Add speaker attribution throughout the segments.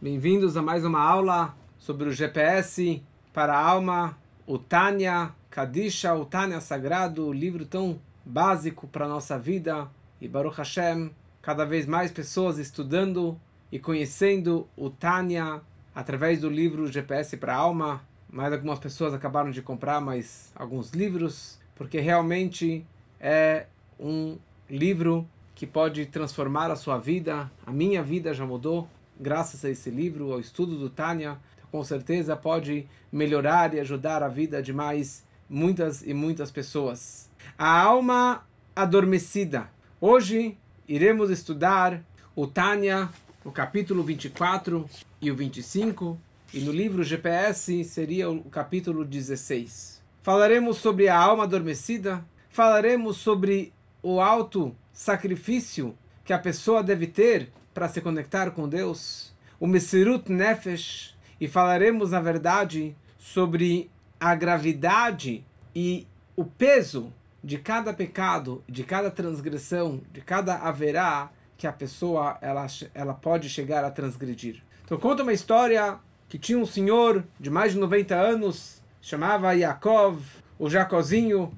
Speaker 1: Bem-vindos a mais uma aula sobre o GPS para a alma, o Tânia Kadisha, o Tânia Sagrado, livro tão básico para a nossa vida. E Baruch Hashem, cada vez mais pessoas estudando e conhecendo o Tânia através do livro GPS para a alma. Mais algumas pessoas acabaram de comprar mais alguns livros, porque realmente é um livro que pode transformar a sua vida. A minha vida já mudou graças a esse livro, ao estudo do Tânia. Com certeza pode melhorar e ajudar a vida de mais muitas e muitas pessoas. A alma adormecida. Hoje iremos estudar o Tânia, o capítulo 24 e o 25, e no livro GPS seria o capítulo 16. Falaremos sobre a alma adormecida, falaremos sobre o alto sacrifício que a pessoa deve ter para se conectar com Deus, o Mesirut Nefesh, e falaremos, na verdade, sobre a gravidade e o peso de cada pecado, de cada transgressão, de cada haverá que a pessoa ela, ela pode chegar a transgredir. Então conta uma história que tinha um senhor de mais de 90 anos, chamava Yaakov, o Jacozinho,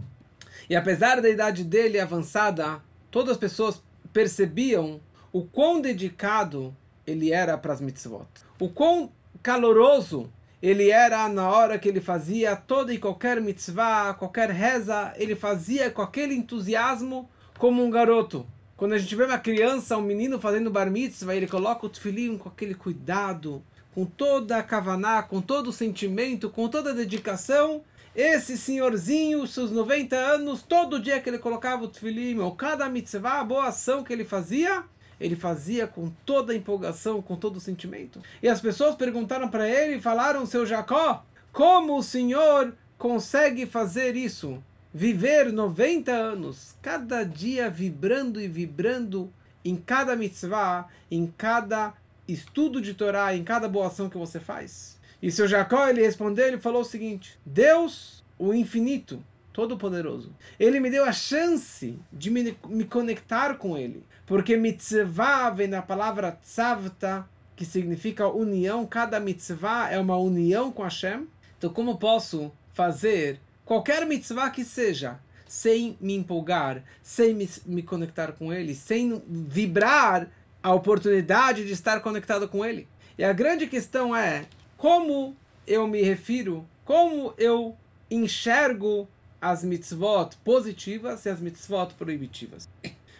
Speaker 1: e apesar da idade dele avançada, todas as pessoas percebiam o quão dedicado ele era para as mitzvot. O quão caloroso ele era na hora que ele fazia toda e qualquer mitzvah, qualquer reza, ele fazia com aquele entusiasmo como um garoto. Quando a gente vê uma criança, um menino fazendo bar mitzvah, ele coloca o tefilim com aquele cuidado, com toda a kavaná, com todo o sentimento, com toda a dedicação, esse senhorzinho, seus 90 anos, todo dia que ele colocava o tefilim, ou cada mitzvah, a boa ação que ele fazia, ele fazia com toda a empolgação, com todo o sentimento. E as pessoas perguntaram para ele e falaram, seu Jacó, como o senhor consegue fazer isso? Viver 90 anos, cada dia vibrando e vibrando em cada mitzvah, em cada estudo de Torá, em cada boa ação que você faz? E seu Jacó, ele respondeu, ele falou o seguinte: Deus, o infinito, todo-poderoso, ele me deu a chance de me, me conectar com ele. Porque mitzvah vem da palavra tzavta, que significa união. Cada mitzvah é uma união com Hashem. Então, como posso fazer qualquer mitzvah que seja, sem me empolgar, sem me, me conectar com ele, sem vibrar a oportunidade de estar conectado com ele? E a grande questão é como eu me refiro, como eu enxergo as mitzvot positivas e as mitzvot proibitivas.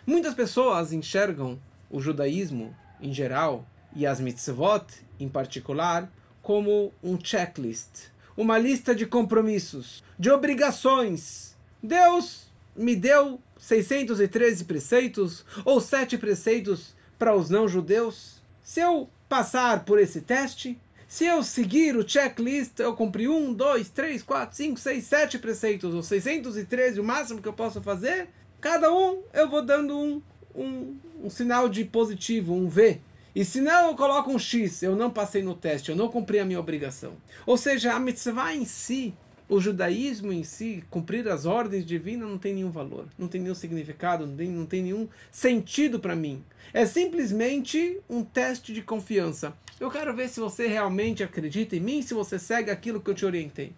Speaker 1: Muitas pessoas enxergam o judaísmo em geral e as mitzvot em particular como um checklist, uma lista de compromissos, de obrigações. Deus me deu 613 preceitos ou sete preceitos para os não-judeus. Se eu passar por esse teste, se eu seguir o checklist, eu cumpri um, dois, três, quatro, cinco, seis, sete preceitos, ou 613, o máximo que eu posso fazer, cada um eu vou dando um, um, um sinal de positivo, um V. E se não, eu coloco um X, eu não passei no teste, eu não cumpri a minha obrigação. Ou seja, a mitzvah em si, o judaísmo em si, cumprir as ordens divinas não tem nenhum valor, não tem nenhum significado, não tem, não tem nenhum sentido para mim. É simplesmente um teste de confiança. Eu quero ver se você realmente acredita em mim, se você segue aquilo que eu te orientei.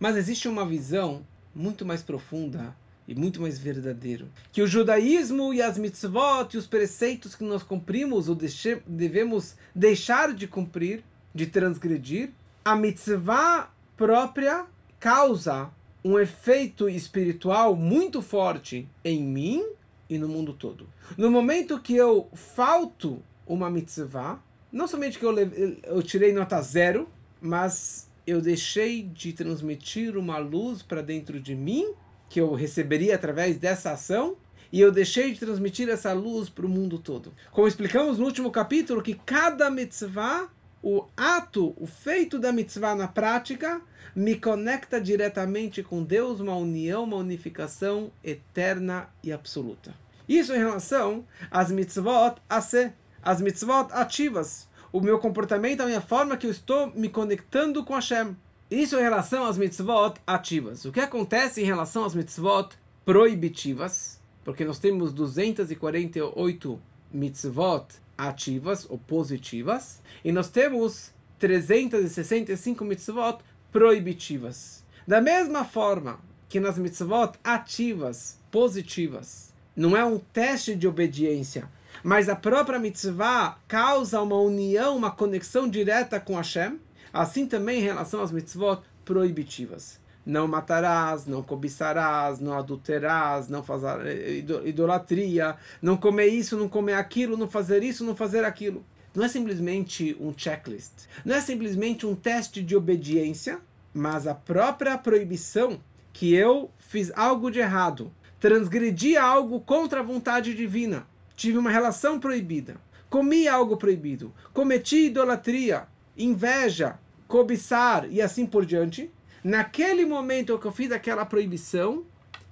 Speaker 1: Mas existe uma visão muito mais profunda e muito mais verdadeiro. Que o judaísmo e as mitzvot e os preceitos que nós cumprimos ou devemos deixar de cumprir, de transgredir, a mitzvah própria causa um efeito espiritual muito forte em mim e no mundo todo. No momento que eu falto uma mitzvah, não somente que eu, eu tirei nota zero, mas eu deixei de transmitir uma luz para dentro de mim, que eu receberia através dessa ação, e eu deixei de transmitir essa luz para o mundo todo. Como explicamos no último capítulo, que cada mitzvah, o ato, o feito da mitzvah na prática, me conecta diretamente com Deus, uma união, uma unificação eterna e absoluta. Isso em relação às mitzvot a ser as mitzvot ativas, o meu comportamento, a minha forma que eu estou me conectando com Hashem. Isso em relação às mitzvot ativas. O que acontece em relação às mitzvot proibitivas? Porque nós temos 248 mitzvot ativas ou positivas, e nós temos 365 mitzvot proibitivas. Da mesma forma que nas mitzvot ativas, positivas, não é um teste de obediência, mas a própria mitzvah causa uma união, uma conexão direta com Hashem, assim também em relação às mitzvot proibitivas. Não matarás, não cobiçarás, não adulterarás, não fazer idolatria, não comer isso, não comer aquilo, não fazer isso, não fazer aquilo. Não é simplesmente um checklist. Não é simplesmente um teste de obediência, mas a própria proibição que eu fiz algo de errado, transgredi algo contra a vontade divina tive uma relação proibida, comi algo proibido, cometi idolatria, inveja, cobiçar e assim por diante, naquele momento que eu fiz aquela proibição,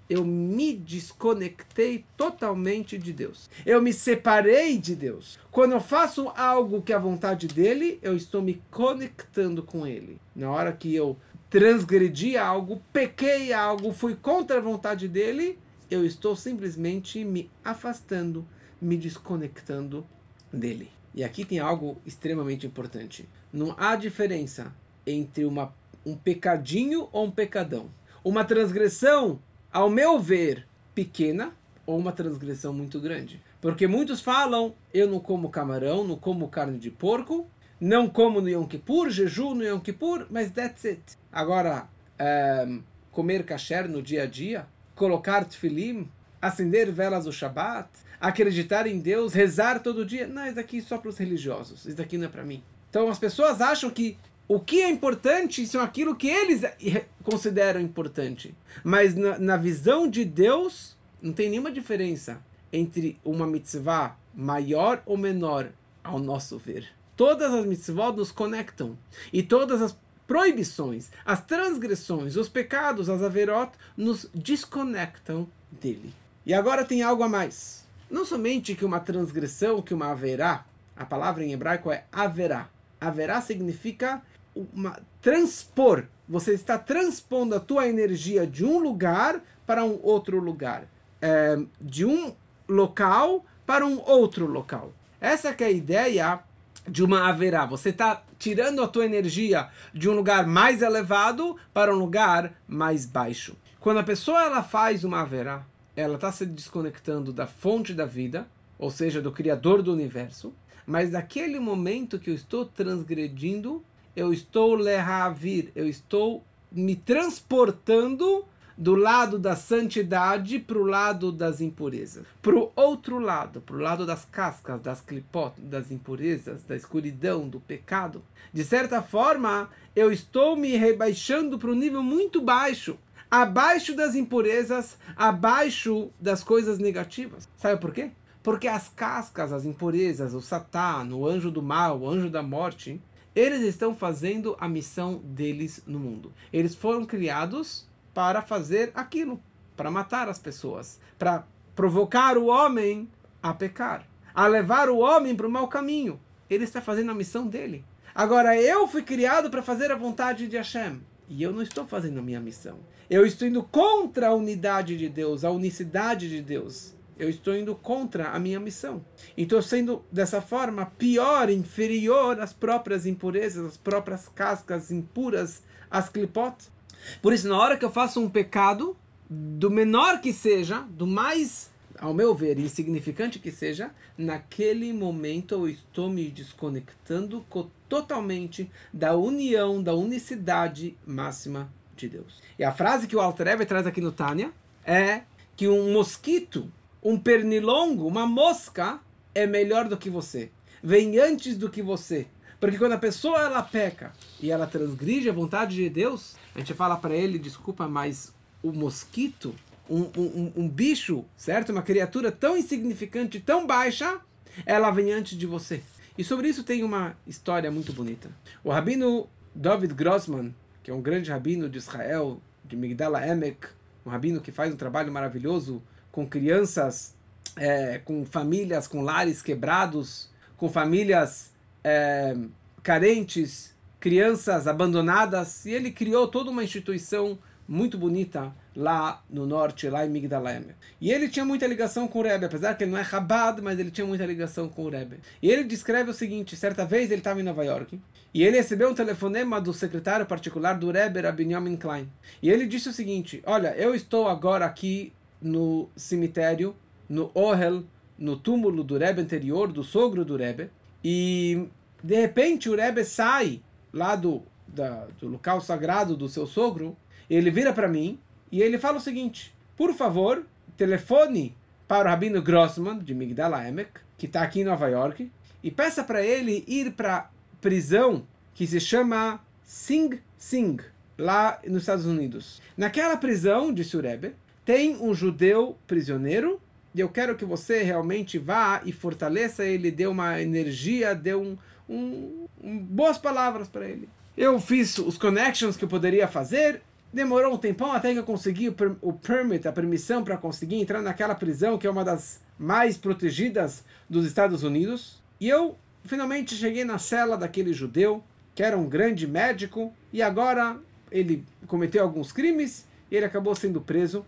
Speaker 1: eu me desconectei totalmente de Deus. Eu me separei de Deus. Quando eu faço algo que é a vontade dele, eu estou me conectando com ele. Na hora que eu transgredi algo, pequei algo, fui contra a vontade dele, eu estou simplesmente me afastando me desconectando dele. E aqui tem algo extremamente importante. Não há diferença entre uma, um pecadinho ou um pecadão. Uma transgressão, ao meu ver, pequena ou uma transgressão muito grande. Porque muitos falam, eu não como camarão, não como carne de porco, não como no Yom Kippur, jejum no Yom Kippur, mas that's it. Agora, ehm, comer kasher no dia a dia, colocar tefilim, acender velas do Shabat, acreditar em Deus, rezar todo dia. Não, isso daqui é só para os religiosos. Isso daqui não é para mim. Então as pessoas acham que o que é importante são aquilo que eles consideram importante. Mas na, na visão de Deus, não tem nenhuma diferença entre uma mitzvah maior ou menor, ao nosso ver. Todas as mitzvot nos conectam. E todas as proibições, as transgressões, os pecados, as averot, nos desconectam dele. E agora tem algo a mais. Não somente que uma transgressão, que uma haverá, a palavra em hebraico é haverá. Haverá significa uma transpor. Você está transpondo a tua energia de um lugar para um outro lugar. É, de um local para um outro local. Essa é a ideia de uma haverá. Você está tirando a tua energia de um lugar mais elevado para um lugar mais baixo. Quando a pessoa ela faz uma haverá, ela está se desconectando da fonte da vida, ou seja, do Criador do universo, mas naquele momento que eu estou transgredindo, eu estou lehavir, eu estou me transportando do lado da santidade para o lado das impurezas. Para o outro lado, para o lado das cascas, das clipot, das impurezas, da escuridão, do pecado. De certa forma, eu estou me rebaixando para um nível muito baixo abaixo das impurezas, abaixo das coisas negativas. Sabe por quê? Porque as cascas, as impurezas, o Satã, o anjo do mal, o anjo da morte, eles estão fazendo a missão deles no mundo. Eles foram criados para fazer aquilo, para matar as pessoas, para provocar o homem a pecar, a levar o homem para o mau caminho. Ele está fazendo a missão dele. Agora eu fui criado para fazer a vontade de Hashem. E eu não estou fazendo a minha missão. Eu estou indo contra a unidade de Deus, a unicidade de Deus. Eu estou indo contra a minha missão. E estou sendo, dessa forma, pior, inferior às próprias impurezas, às próprias cascas impuras, às clipot. Por isso, na hora que eu faço um pecado, do menor que seja, do mais, ao meu ver, insignificante que seja, naquele momento eu estou me desconectando totalmente da união, da unicidade máxima de Deus. E a frase que o Alter Rebbe traz aqui no Tânia é que um mosquito, um pernilongo, uma mosca é melhor do que você. Vem antes do que você. Porque quando a pessoa ela peca e ela transgride a vontade de Deus, a gente fala para ele, desculpa, mas o mosquito, um, um, um bicho, certo? Uma criatura tão insignificante, tão baixa, ela vem antes de você. E sobre isso tem uma história muito bonita. O rabino David Grossman, que é um grande rabino de Israel, de Migdala Emek, um rabino que faz um trabalho maravilhoso com crianças, é, com famílias, com lares quebrados, com famílias é, carentes, crianças abandonadas, e ele criou toda uma instituição muito bonita lá no norte, lá em Migdalaem. E ele tinha muita ligação com o Rebbe, apesar que ele não é Chabad, mas ele tinha muita ligação com o Rebbe. E ele descreve o seguinte, certa vez ele estava em Nova York, e ele recebeu um telefonema do secretário particular do Rebbe, Rabbi Klein. E ele disse o seguinte, olha, eu estou agora aqui no cemitério, no Ohel, no túmulo do Rebbe anterior, do sogro do Rebbe, e de repente o Rebbe sai lá do, da, do local sagrado do seu sogro, ele vira para mim e ele fala o seguinte: por favor, telefone para o Rabino Grossman, de Migdal Emek, que está aqui em Nova York, e peça para ele ir para prisão que se chama Sing Sing, lá nos Estados Unidos. Naquela prisão, disse o Rebbe, tem um judeu prisioneiro e eu quero que você realmente vá e fortaleça ele, dê uma energia, dê um, um, um boas palavras para ele. Eu fiz os connections que eu poderia fazer Demorou um tempão até que eu consegui o, per o permit, a permissão para conseguir entrar naquela prisão que é uma das mais protegidas dos Estados Unidos. E eu finalmente cheguei na cela daquele judeu, que era um grande médico, e agora ele cometeu alguns crimes e ele acabou sendo preso.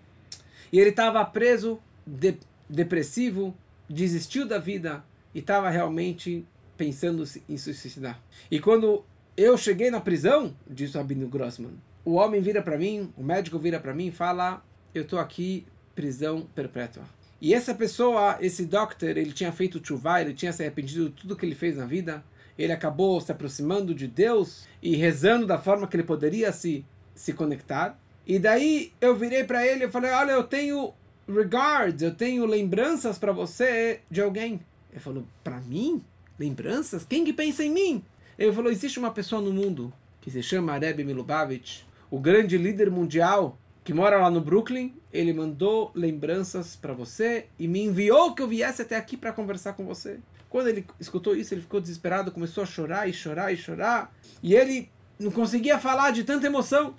Speaker 1: E ele estava preso, de, depressivo, desistiu da vida e estava realmente pensando em suicidar. E quando eu cheguei na prisão, disse o Rabino Grossman, o homem vira para mim, o médico vira para mim e fala: Eu estou aqui, prisão perpétua. E essa pessoa, esse doctor, ele tinha feito chuva, ele tinha se arrependido de tudo que ele fez na vida. Ele acabou se aproximando de Deus e rezando da forma que ele poderia se, se conectar. E daí eu virei para ele e falei: Olha, eu tenho regards, eu tenho lembranças para você de alguém. Ele falou: Para mim? Lembranças? Quem que pensa em mim? Ele falou: Existe uma pessoa no mundo que se chama Rebbe Milubavitch o grande líder mundial que mora lá no Brooklyn, ele mandou lembranças para você e me enviou que eu viesse até aqui para conversar com você. Quando ele escutou isso, ele ficou desesperado, começou a chorar e chorar e chorar, e ele não conseguia falar de tanta emoção.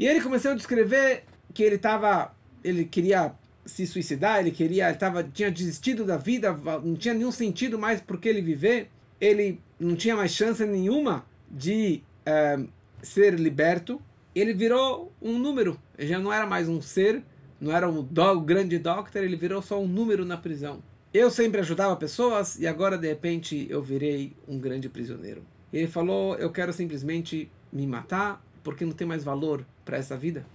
Speaker 1: E ele começou a descrever que ele estava, ele queria se suicidar, ele queria, ele tava, tinha desistido da vida, não tinha nenhum sentido mais por que ele viver, ele não tinha mais chance nenhuma de uh, ser liberto ele virou um número. Ele já não era mais um ser, não era um do, grande doctor, ele virou só um número na prisão. Eu sempre ajudava pessoas e agora de repente eu virei um grande prisioneiro. Ele falou: Eu quero simplesmente me matar porque não tem mais valor para essa vida.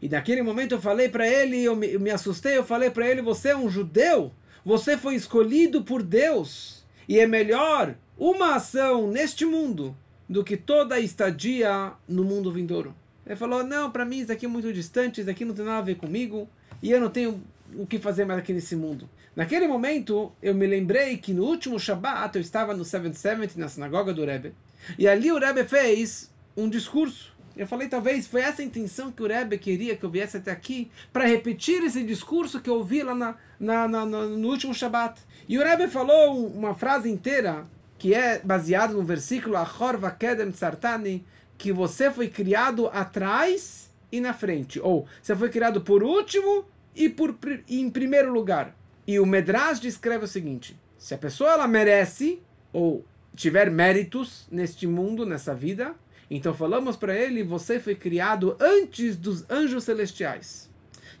Speaker 1: E naquele momento eu falei para ele, eu me, eu me assustei, eu falei para ele: Você é um judeu, você foi escolhido por Deus e é melhor uma ação neste mundo do que toda a estadia no mundo vindouro. Ele falou: Não, para mim isso aqui é muito distante, isso aqui não tem nada a ver comigo e eu não tenho o que fazer mais aqui nesse mundo. Naquele momento, eu me lembrei que no último Shabbat eu estava no 770, na sinagoga do Rebbe, e ali o Rebbe fez um discurso. Eu falei, talvez foi essa a intenção que o Rebbe queria que eu viesse até aqui, para repetir esse discurso que eu ouvi lá na, na, na, no último Shabbat. E o Rebbe falou uma frase inteira, que é baseada no versículo Achor Vakedem Sartani, que você foi criado atrás e na frente. Ou você foi criado por último e por em primeiro lugar. E o Medrash descreve o seguinte: se a pessoa ela merece ou tiver méritos neste mundo, nessa vida, então falamos para ele: você foi criado antes dos anjos celestiais.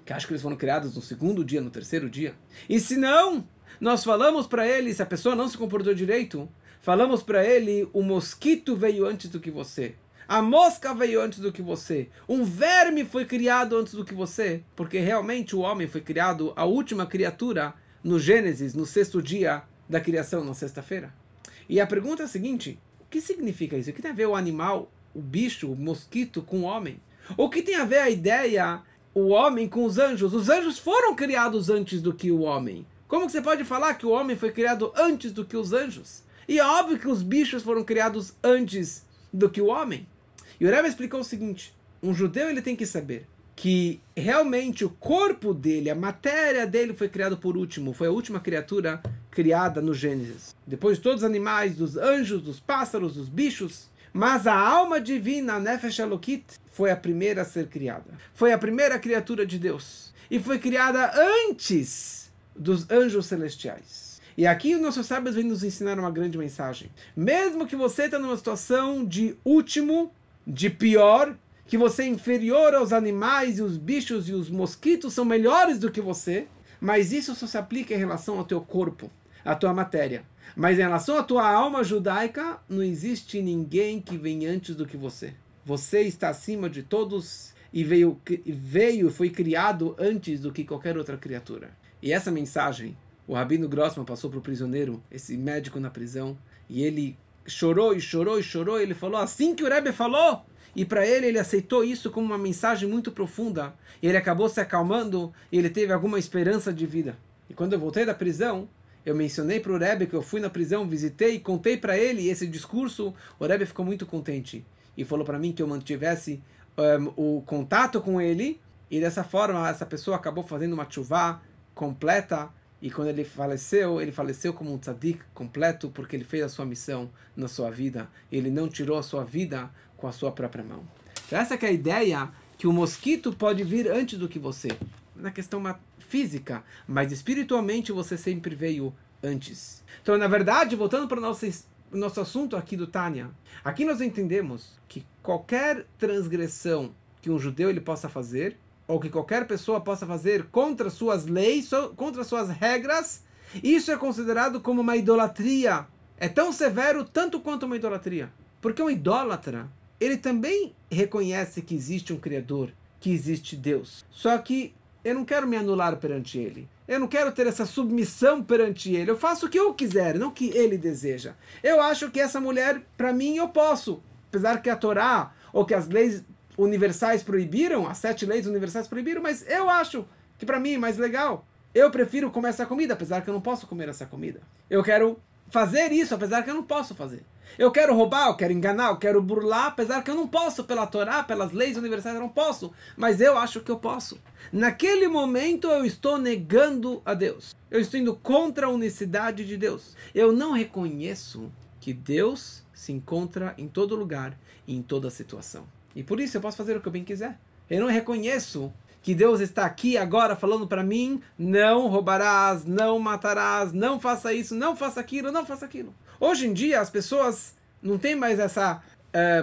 Speaker 1: Que acho que eles foram criados no segundo dia, no terceiro dia. E se não, nós falamos para ele: se a pessoa não se comportou direito, falamos para ele: o mosquito veio antes do que você. A mosca veio antes do que você. Um verme foi criado antes do que você. Porque realmente o homem foi criado, a última criatura, no Gênesis, no sexto dia da criação, na sexta-feira. E a pergunta é a seguinte: o que significa isso? O que tem a ver o animal, o bicho, o mosquito com o homem? O que tem a ver a ideia, o homem com os anjos? Os anjos foram criados antes do que o homem. Como que você pode falar que o homem foi criado antes do que os anjos? E é óbvio que os bichos foram criados antes do que o homem. E o Rebbe explicou o seguinte: um judeu ele tem que saber que realmente o corpo dele, a matéria dele foi criado por último, foi a última criatura criada no Gênesis. Depois de todos os animais, dos anjos, dos pássaros, dos bichos, mas a alma divina, a Nefesh Elokit, foi a primeira a ser criada. Foi a primeira criatura de Deus. E foi criada antes dos anjos celestiais. E aqui os nossos sábios vêm nos ensinar uma grande mensagem. Mesmo que você está numa situação de último, de pior, que você é inferior aos animais e os bichos e os mosquitos são melhores do que você, mas isso só se aplica em relação ao teu corpo, à tua matéria. Mas em relação à tua alma judaica, não existe ninguém que vem antes do que você. Você está acima de todos e veio veio foi criado antes do que qualquer outra criatura. E essa mensagem, o Rabino Grossman passou para o prisioneiro, esse médico na prisão, e ele chorou e chorou e chorou. E ele falou assim que o Rebbe falou. E para ele, ele aceitou isso como uma mensagem muito profunda. E ele acabou se acalmando e ele teve alguma esperança de vida. E quando eu voltei da prisão, eu mencionei para o Rebbe que eu fui na prisão, visitei, contei para ele esse discurso. O Rebbe ficou muito contente e falou para mim que eu mantivesse um, o contato com ele. E dessa forma, essa pessoa acabou fazendo uma chuva completa. E quando ele faleceu, ele faleceu como um tzadik completo, porque ele fez a sua missão na sua vida. Ele não tirou a sua vida com a sua própria mão. Então essa é a ideia que o mosquito pode vir antes do que você. Na questão física, mas espiritualmente você sempre veio antes. Então, na verdade, voltando para o nosso, nosso assunto aqui do Tânia, aqui nós entendemos que qualquer transgressão que um judeu ele possa fazer, ou que qualquer pessoa possa fazer contra suas leis, contra suas regras, isso é considerado como uma idolatria. É tão severo tanto quanto uma idolatria. Porque um idólatra, ele também reconhece que existe um Criador, que existe Deus. Só que eu não quero me anular perante Ele. Eu não quero ter essa submissão perante Ele. Eu faço o que eu quiser, não o que Ele deseja. Eu acho que essa mulher, para mim, eu posso. Apesar que a Torá, ou que as leis universais proibiram, as sete leis universais proibiram, mas eu acho que para mim é mais legal. Eu prefiro comer essa comida, apesar que eu não posso comer essa comida. Eu quero fazer isso, apesar que eu não posso fazer. Eu quero roubar, eu quero enganar, eu quero burlar, apesar que eu não posso pela Torá, pelas leis universais, eu não posso. Mas eu acho que eu posso. Naquele momento eu estou negando a Deus. Eu estou indo contra a unicidade de Deus. Eu não reconheço que Deus se encontra em todo lugar e em toda situação. E por isso eu posso fazer o que eu bem quiser. Eu não reconheço que Deus está aqui agora falando para mim: não roubarás, não matarás, não faça isso, não faça aquilo, não faça aquilo. Hoje em dia as pessoas não têm mais essa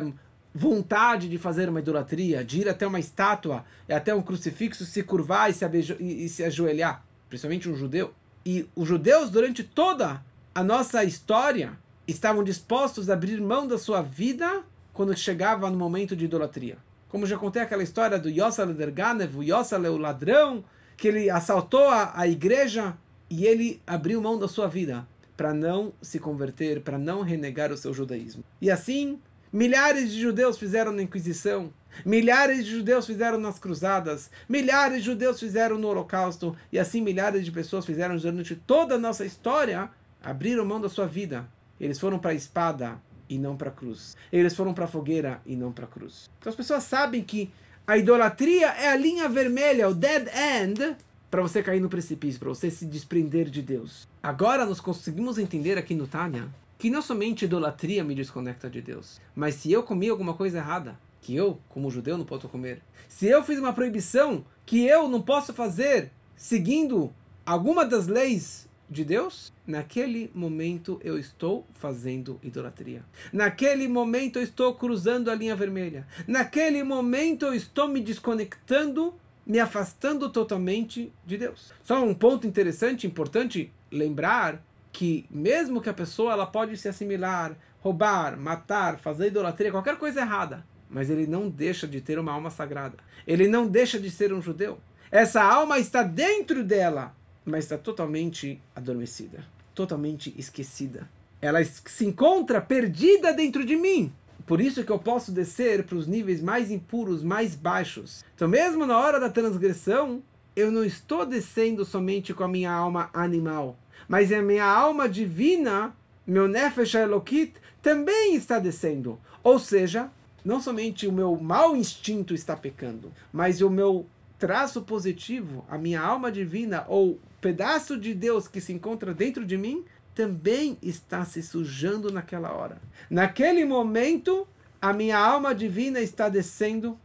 Speaker 1: um, vontade de fazer uma idolatria, de ir até uma estátua, até um crucifixo, se curvar e se, e, e se ajoelhar, principalmente um judeu. E os judeus, durante toda a nossa história, estavam dispostos a abrir mão da sua vida quando chegava no momento de idolatria. Como já contei aquela história do Yossal Derganev, o Yossal é o ladrão, que ele assaltou a, a igreja e ele abriu mão da sua vida para não se converter, para não renegar o seu judaísmo. E assim, milhares de judeus fizeram na Inquisição, milhares de judeus fizeram nas cruzadas, milhares de judeus fizeram no Holocausto, e assim milhares de pessoas fizeram durante toda a nossa história, abriram mão da sua vida. Eles foram para a espada e não para a cruz. Eles foram para a fogueira e não para a cruz. Então as pessoas sabem que a idolatria é a linha vermelha, o dead end, para você cair no precipício, para você se desprender de Deus. Agora nós conseguimos entender aqui no Tânia que não somente idolatria me desconecta de Deus, mas se eu comi alguma coisa errada, que eu, como judeu, não posso comer, se eu fiz uma proibição que eu não posso fazer seguindo alguma das leis de Deus, naquele momento eu estou fazendo idolatria. Naquele momento eu estou cruzando a linha vermelha. Naquele momento eu estou me desconectando me afastando totalmente de Deus. Só um ponto interessante, importante lembrar que mesmo que a pessoa ela pode se assimilar, roubar, matar, fazer idolatria, qualquer coisa errada, mas ele não deixa de ter uma alma sagrada. Ele não deixa de ser um judeu. Essa alma está dentro dela, mas está totalmente adormecida, totalmente esquecida. Ela se encontra perdida dentro de mim. Por isso que eu posso descer para os níveis mais impuros, mais baixos. Então, mesmo na hora da transgressão, eu não estou descendo somente com a minha alma animal, mas a minha alma divina, meu Nefesh Elokit, também está descendo. Ou seja, não somente o meu mau instinto está pecando, mas o meu traço positivo, a minha alma divina, ou pedaço de Deus que se encontra dentro de mim, também está se sujando naquela hora. Naquele momento, a minha alma divina está descendo.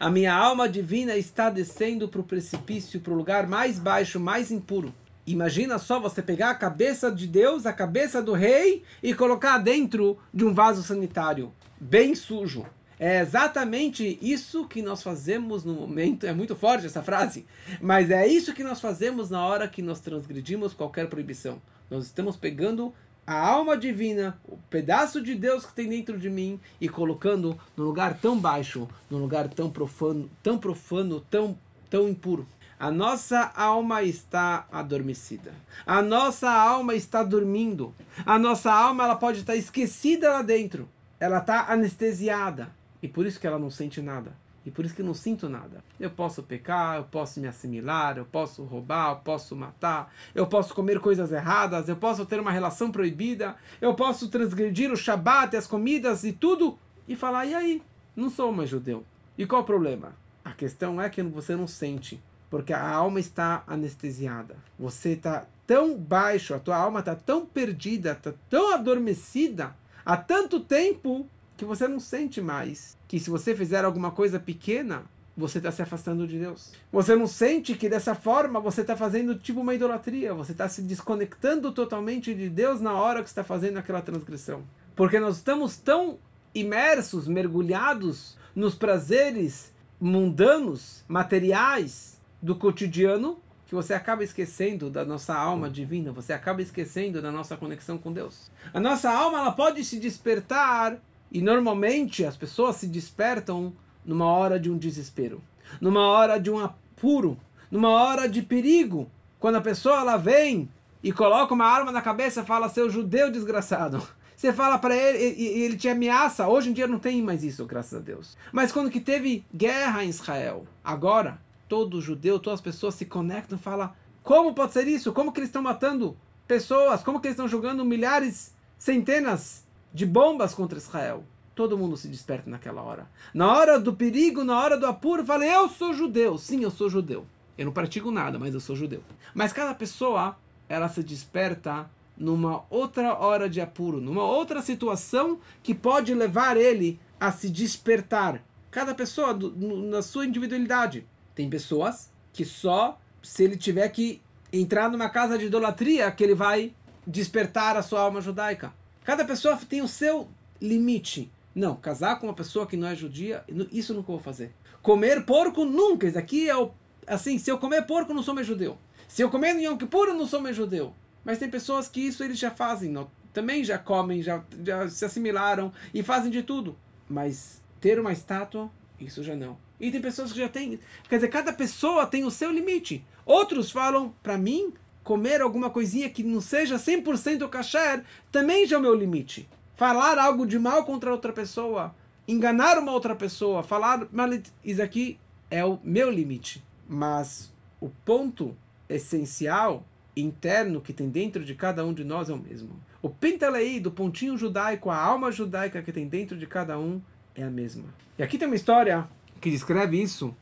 Speaker 1: A minha alma divina está descendo para o precipício, para o lugar mais baixo, mais impuro. Imagina só você pegar a cabeça de Deus, a cabeça do rei, e colocar dentro de um vaso sanitário, bem sujo. É exatamente isso que nós fazemos no momento. É muito forte essa frase, mas é isso que nós fazemos na hora que nós transgredimos qualquer proibição. Nós estamos pegando a alma divina, o pedaço de Deus que tem dentro de mim e colocando num lugar tão baixo, num lugar tão profano, tão profano, tão tão impuro. A nossa alma está adormecida. A nossa alma está dormindo. A nossa alma ela pode estar esquecida lá dentro. Ela está anestesiada. E por isso que ela não sente nada. E por isso que não sinto nada. Eu posso pecar, eu posso me assimilar, eu posso roubar, eu posso matar, eu posso comer coisas erradas, eu posso ter uma relação proibida, eu posso transgredir o Shabat, as comidas e tudo, e falar, e aí? Não sou mais judeu. E qual o problema? A questão é que você não sente porque a alma está anestesiada. Você está tão baixo, a tua alma está tão perdida, está tão adormecida há tanto tempo que você não sente mais que se você fizer alguma coisa pequena, você está se afastando de Deus. Você não sente que dessa forma você está fazendo tipo uma idolatria, você está se desconectando totalmente de Deus na hora que está fazendo aquela transgressão. Porque nós estamos tão imersos, mergulhados nos prazeres mundanos, materiais, do cotidiano que você acaba esquecendo da nossa alma divina, você acaba esquecendo da nossa conexão com Deus. A nossa alma ela pode se despertar e normalmente as pessoas se despertam numa hora de um desespero, numa hora de um apuro, numa hora de perigo. Quando a pessoa ela vem e coloca uma arma na cabeça, fala seu judeu desgraçado. Você fala para ele e ele te ameaça. Hoje em dia não tem mais isso, graças a Deus. Mas quando que teve guerra em Israel, agora todo judeu, todas as pessoas se conectam falam: como pode ser isso? Como que eles estão matando pessoas? Como que eles estão jogando milhares, centenas de bombas contra Israel? Todo mundo se desperta naquela hora. Na hora do perigo, na hora do apuro, fala: Eu sou judeu. Sim, eu sou judeu. Eu não pratico nada, mas eu sou judeu. Mas cada pessoa, ela se desperta numa outra hora de apuro, numa outra situação que pode levar ele a se despertar. Cada pessoa na sua individualidade. Tem pessoas que só se ele tiver que entrar numa casa de idolatria que ele vai despertar a sua alma judaica. Cada pessoa tem o seu limite. Não, casar com uma pessoa que não é judia, isso nunca vou fazer. Comer porco nunca. Isso aqui é o assim, se eu comer porco não sou mais judeu. Se eu comer Yom Kippur não sou mais judeu. Mas tem pessoas que isso eles já fazem, não, também já comem, já, já se assimilaram e fazem de tudo. Mas ter uma estátua, isso já não. E tem pessoas que já têm. Quer dizer, cada pessoa tem o seu limite. Outros falam, para mim, comer alguma coisinha que não seja 100% kasher também já é o meu limite. Falar algo de mal contra outra pessoa, enganar uma outra pessoa, falar mal, isso aqui é o meu limite. Mas o ponto essencial, interno, que tem dentro de cada um de nós é o mesmo. O Pintalei, do pontinho judaico, a alma judaica que tem dentro de cada um, é a mesma. E aqui tem uma história que descreve isso,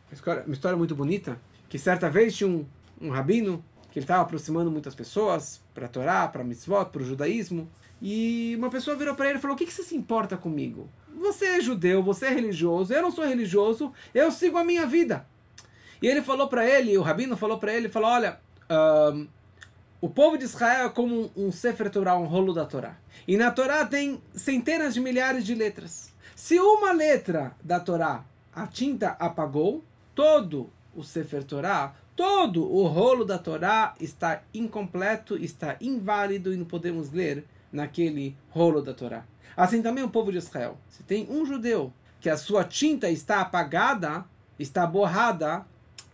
Speaker 1: uma história muito bonita, que certa vez tinha um, um rabino que ele estava aproximando muitas pessoas para a Torá, para a mitzvot, para o judaísmo, e uma pessoa virou para ele e falou: O que, que você se importa comigo? Você é judeu, você é religioso, eu não sou religioso, eu sigo a minha vida. E ele falou para ele, o rabino falou para ele, falou: Olha, um, o povo de Israel é como um, um Sefer Torah, um rolo da Torá. E na Torá tem centenas de milhares de letras. Se uma letra da Torá a tinta apagou, todo o Sefer Torah, todo o rolo da Torá está incompleto, está inválido e não podemos ler naquele rolo da Torá. Assim também o povo de Israel. Se tem um judeu que a sua tinta está apagada, está borrada,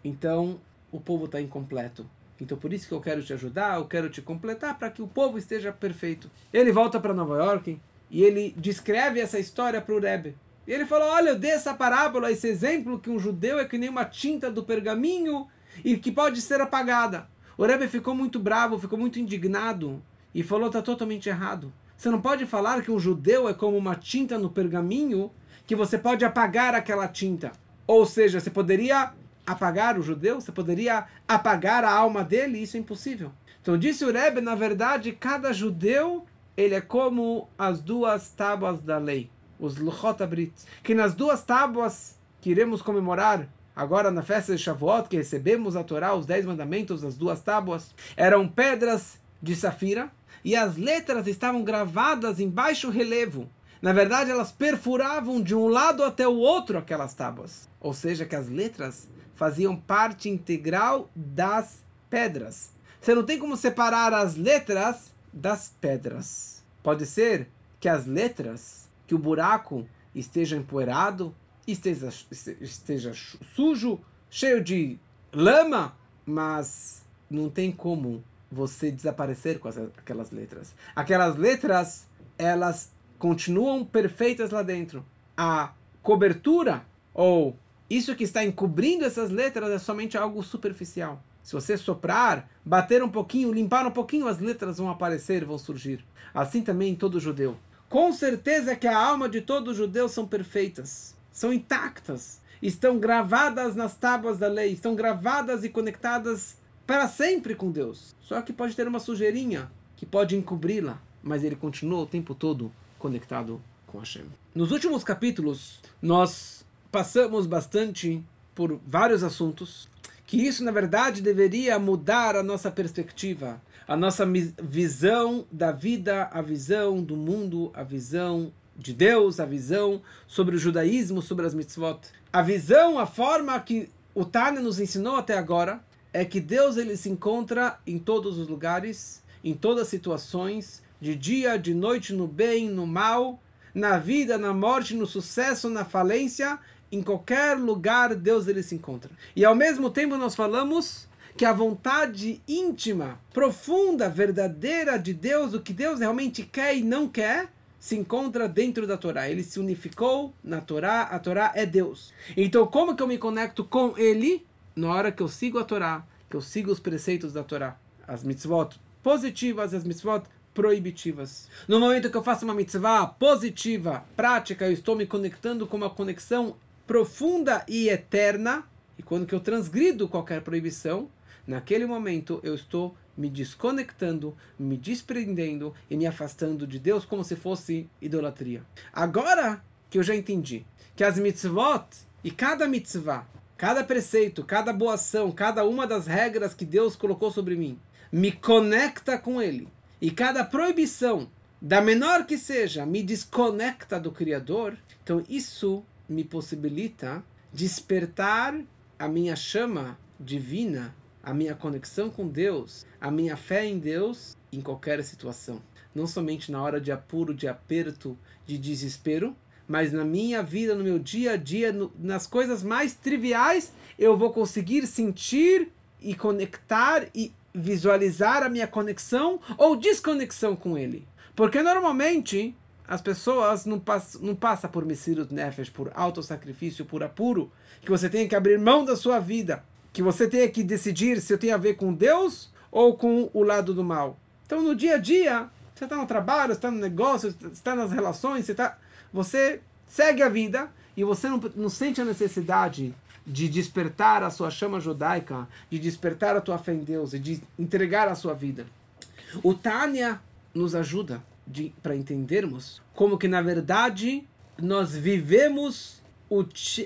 Speaker 1: então o povo está incompleto. Então por isso que eu quero te ajudar, eu quero te completar para que o povo esteja perfeito. Ele volta para Nova York e ele descreve essa história para o Rebbe. E ele falou: Olha, eu dei essa parábola, esse exemplo que um judeu é que nem uma tinta do pergaminho e que pode ser apagada. O Rebbe ficou muito bravo, ficou muito indignado e falou: Está totalmente errado. Você não pode falar que um judeu é como uma tinta no pergaminho que você pode apagar aquela tinta. Ou seja, você poderia apagar o judeu, você poderia apagar a alma dele, isso é impossível. Então disse o Rebbe, na verdade, cada judeu ele é como as duas tábuas da lei os Luchot Abrit, que nas duas tábuas que iremos comemorar agora na festa de Shavuot, que recebemos a Torá, os dez mandamentos das duas tábuas, eram pedras de safira e as letras estavam gravadas em baixo relevo, Na verdade, elas perfuravam de um lado até o outro aquelas tábuas. Ou seja, que as letras faziam parte integral das pedras. Você não tem como separar as letras das pedras. Pode ser que as letras, que o buraco esteja empoeirado, esteja, esteja sujo, cheio de lama, mas não tem como você desaparecer com as, aquelas letras. Aquelas letras, elas continuam perfeitas lá dentro. A cobertura, ou isso que está encobrindo essas letras, é somente algo superficial. Se você soprar, bater um pouquinho, limpar um pouquinho, as letras vão aparecer, vão surgir. Assim também em todo judeu. Com certeza que a alma de todo judeu são perfeitas, são intactas, estão gravadas nas tábuas da lei, estão gravadas e conectadas para sempre com Deus. Só que pode ter uma sujeirinha que pode encobri-la, mas ele continua o tempo todo conectado com Hashem. Nos últimos capítulos, nós passamos bastante por vários assuntos que isso, na verdade, deveria mudar a nossa perspectiva, a nossa visão da vida, a visão do mundo, a visão de Deus, a visão sobre o judaísmo, sobre as mitzvot. A visão, a forma que o Tânia nos ensinou até agora, é que Deus ele se encontra em todos os lugares, em todas as situações, de dia, de noite, no bem, no mal, na vida, na morte, no sucesso, na falência, em qualquer lugar Deus ele se encontra. E ao mesmo tempo nós falamos que a vontade íntima, profunda, verdadeira de Deus, o que Deus realmente quer e não quer, se encontra dentro da Torá. Ele se unificou na Torá, a Torá é Deus. Então como que eu me conecto com ele? Na hora que eu sigo a Torá, que eu sigo os preceitos da Torá. As mitzvot positivas, as mitzvot proibitivas. No momento que eu faço uma mitzvah positiva, prática, eu estou me conectando com uma conexão profunda e eterna, e quando que eu transgrido qualquer proibição, naquele momento eu estou me desconectando, me desprendendo e me afastando de Deus como se fosse idolatria. Agora que eu já entendi que as mitzvot e cada mitzvah, cada preceito, cada boa ação, cada uma das regras que Deus colocou sobre mim, me conecta com Ele. E cada proibição, da menor que seja, me desconecta do Criador. Então isso me possibilita despertar a minha chama divina, a minha conexão com Deus, a minha fé em Deus em qualquer situação. Não somente na hora de apuro, de aperto, de desespero, mas na minha vida, no meu dia a dia, no, nas coisas mais triviais, eu vou conseguir sentir e conectar e visualizar a minha conexão ou desconexão com Ele. Porque normalmente as pessoas não passam não passa por Messirut Nefesh, por autossacrifício, por apuro, que você tem que abrir mão da sua vida, que você tem que decidir se eu tenho a ver com Deus ou com o lado do mal. Então, no dia a dia, você está no trabalho, está no negócio, está nas relações, você, tá, você segue a vida e você não, não sente a necessidade de despertar a sua chama judaica, de despertar a tua fé em Deus e de entregar a sua vida. O Tânia nos ajuda para entendermos como que na verdade nós vivemos o,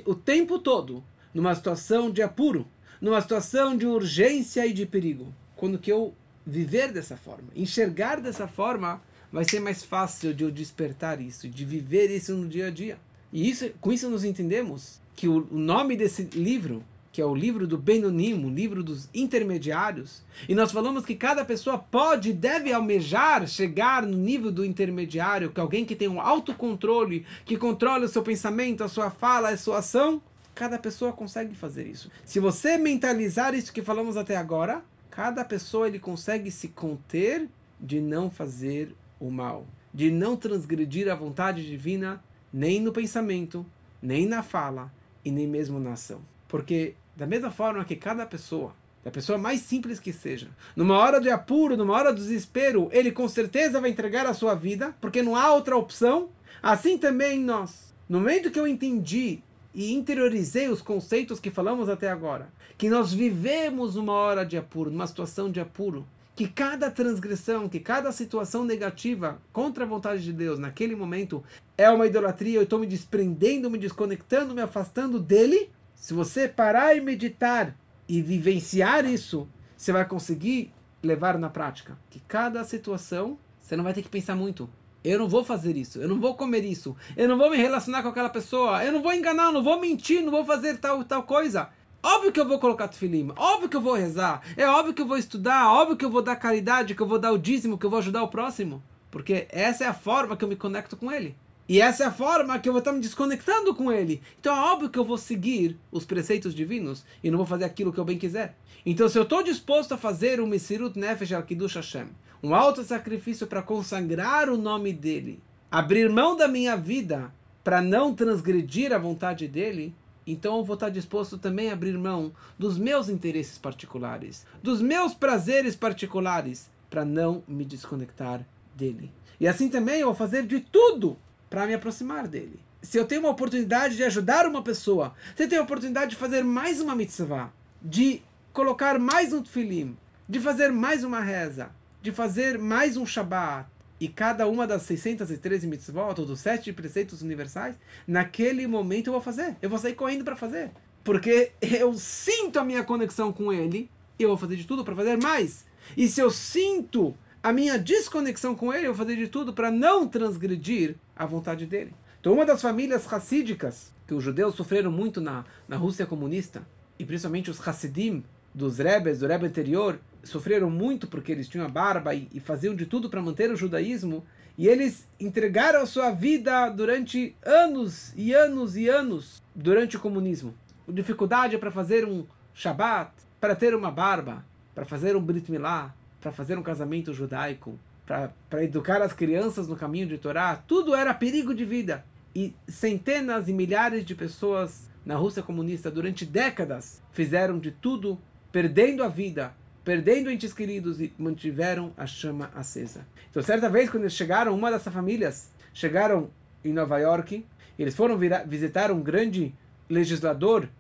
Speaker 1: o tempo todo numa situação de apuro, numa situação de urgência e de perigo. Quando que eu viver dessa forma, enxergar dessa forma, vai ser mais fácil de eu despertar isso, de viver isso no dia a dia. E isso, com isso nós entendemos que o, o nome desse livro que é o livro do Benonim, o livro dos intermediários. E nós falamos que cada pessoa pode e deve almejar chegar no nível do intermediário, que é alguém que tem um autocontrole, que controla o seu pensamento, a sua fala, a sua ação. Cada pessoa consegue fazer isso. Se você mentalizar isso que falamos até agora, cada pessoa ele consegue se conter de não fazer o mal, de não transgredir a vontade divina, nem no pensamento, nem na fala e nem mesmo na ação. Porque da mesma forma que cada pessoa, da pessoa mais simples que seja, numa hora de apuro, numa hora de desespero, ele com certeza vai entregar a sua vida, porque não há outra opção. Assim também nós. No momento que eu entendi e interiorizei os conceitos que falamos até agora, que nós vivemos uma hora de apuro, numa situação de apuro, que cada transgressão, que cada situação negativa contra a vontade de Deus naquele momento é uma idolatria, eu estou me desprendendo, me desconectando, me afastando dele, se você parar e meditar e vivenciar isso, você vai conseguir levar na prática. Que cada situação, você não vai ter que pensar muito Eu não vou fazer isso, eu não vou comer isso, eu não vou me relacionar com aquela pessoa, eu não vou enganar, não vou mentir, não vou fazer tal tal coisa. Óbvio que eu vou colocar tefilim, óbvio que eu vou rezar, é óbvio que eu vou estudar, óbvio que eu vou dar caridade, que eu vou dar o dízimo, que eu vou ajudar o próximo. Porque essa é a forma que eu me conecto com ele. E essa é a forma que eu vou estar me desconectando com ele. Então é óbvio que eu vou seguir os preceitos divinos e não vou fazer aquilo que eu bem quiser. Então se eu estou disposto a fazer um Mesirut Nefesh al Kiddush Hashem, um alto sacrifício para consagrar o nome dele, abrir mão da minha vida para não transgredir a vontade dele, então eu vou estar disposto também a abrir mão dos meus interesses particulares, dos meus prazeres particulares, para não me desconectar dele. E assim também eu vou fazer de tudo para me aproximar dele. Se eu tenho uma oportunidade de ajudar uma pessoa, se eu tenho a oportunidade de fazer mais uma mitzvah, de colocar mais um tefilim, de fazer mais uma reza, de fazer mais um Shabat, e cada uma das 613 mitzvot, ou dos sete preceitos universais, naquele momento eu vou fazer. Eu vou sair correndo para fazer. Porque eu sinto a minha conexão com ele, e eu vou fazer de tudo para fazer mais. E se eu sinto a minha desconexão com ele, eu vou fazer de tudo para não transgredir a vontade dele. Então, uma das famílias racídicas que os judeus sofreram muito na, na Rússia comunista, e principalmente os Hassidim dos Rebes, do Rebbe anterior, sofreram muito porque eles tinham a barba e, e faziam de tudo para manter o judaísmo, e eles entregaram a sua vida durante anos e anos e anos durante o comunismo. Dificuldade para fazer um Shabat, para ter uma barba, para fazer um Brit Milá, para fazer um casamento judaico, para educar as crianças no caminho de Torá, tudo era perigo de vida. E centenas e milhares de pessoas na Rússia comunista durante décadas fizeram de tudo, perdendo a vida, perdendo entes queridos e mantiveram a chama acesa. Então, certa vez, quando eles chegaram, uma dessas famílias chegaram em Nova York, eles foram visitar um grande legislador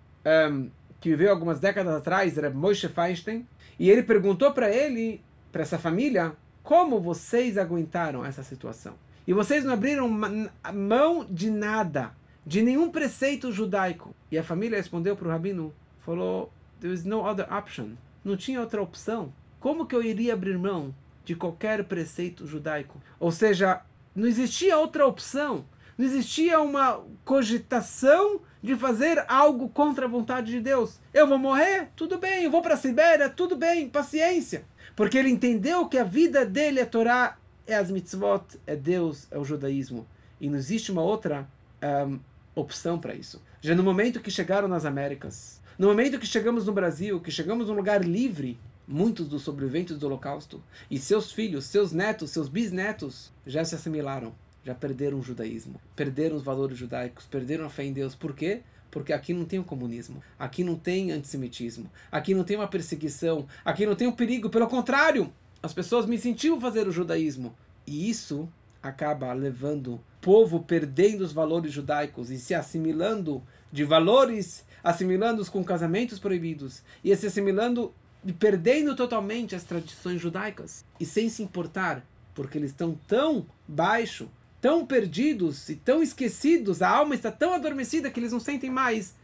Speaker 1: um, que viveu algumas décadas atrás, era Moshe Feinstein, e ele perguntou para ele, para essa família, como vocês aguentaram essa situação? E vocês não abriram mão de nada, de nenhum preceito judaico. E a família respondeu para o rabino, falou, there is no other option. Não tinha outra opção. Como que eu iria abrir mão de qualquer preceito judaico? Ou seja, não existia outra opção. Não existia uma cogitação de fazer algo contra a vontade de Deus. Eu vou morrer? Tudo bem. Eu vou para a Sibéria? Tudo bem. Paciência. Porque ele entendeu que a vida dele é Torá, é as mitzvot, é Deus, é o judaísmo. E não existe uma outra um, opção para isso. Já no momento que chegaram nas Américas, no momento que chegamos no Brasil, que chegamos num lugar livre, muitos dos sobreviventes do Holocausto e seus filhos, seus netos, seus bisnetos já se assimilaram, já perderam o judaísmo, perderam os valores judaicos, perderam a fé em Deus. Por quê? Porque aqui não tem o comunismo, aqui não tem antissemitismo, aqui não tem uma perseguição, aqui não tem um perigo. Pelo contrário, as pessoas me incentivam a fazer o judaísmo. E isso acaba levando o povo perdendo os valores judaicos e se assimilando de valores assimilando-os com casamentos proibidos e se assimilando e perdendo totalmente as tradições judaicas e sem se importar, porque eles estão tão baixo, tão perdidos e tão esquecidos, a alma está tão adormecida que eles não sentem mais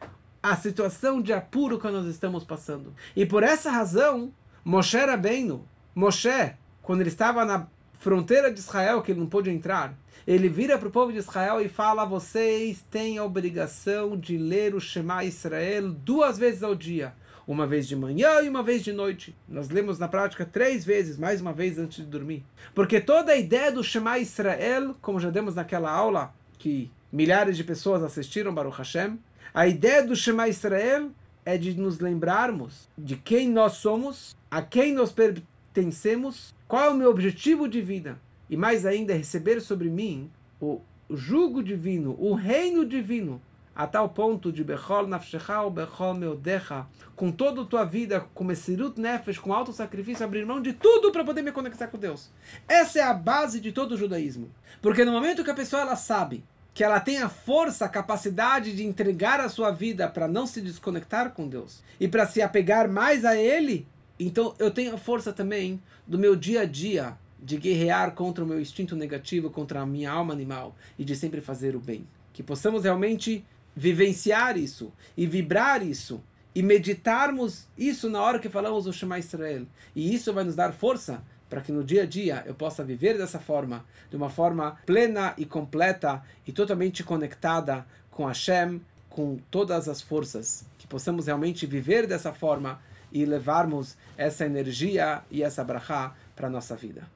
Speaker 1: a situação de apuro que nós estamos passando. E por essa razão, Moshe Rabbeinu, Moshe, quando ele estava na fronteira de Israel, que ele não pôde entrar, ele vira para o povo de Israel e fala: vocês têm a obrigação de ler o Shema Israel duas vezes ao dia. Uma vez de manhã e uma vez de noite. Nós lemos na prática três vezes, mais uma vez antes de dormir. Porque toda a ideia do Shema Israel, como já demos naquela aula, que milhares de pessoas assistiram Baruch Hashem, a ideia do Shema Israel é de nos lembrarmos de quem nós somos, a quem nós pertencemos, qual é o meu objetivo de vida e mais ainda receber sobre mim o jugo divino, o reino divino, a tal ponto de Bechol Nafshecha Bechol Meodecha, com toda a tua vida, com Mesirut Nefesh, com alto sacrifício, abrir mão de tudo para poder me conectar com Deus. Essa é a base de todo o judaísmo. Porque no momento que a pessoa ela sabe que ela tem a força, a capacidade de entregar a sua vida para não se desconectar com Deus e para se apegar mais a Ele, então eu tenho a força também do meu dia a dia de guerrear contra o meu instinto negativo, contra a minha alma animal e de sempre fazer o bem. Que possamos realmente vivenciar isso e vibrar isso e meditarmos isso na hora que falamos o Shema Israel. E isso vai nos dar força para que no dia a dia eu possa viver dessa forma, de uma forma plena e completa e totalmente conectada com Hashem, com todas as forças, que possamos realmente viver dessa forma e levarmos essa energia e essa brachá para a nossa vida.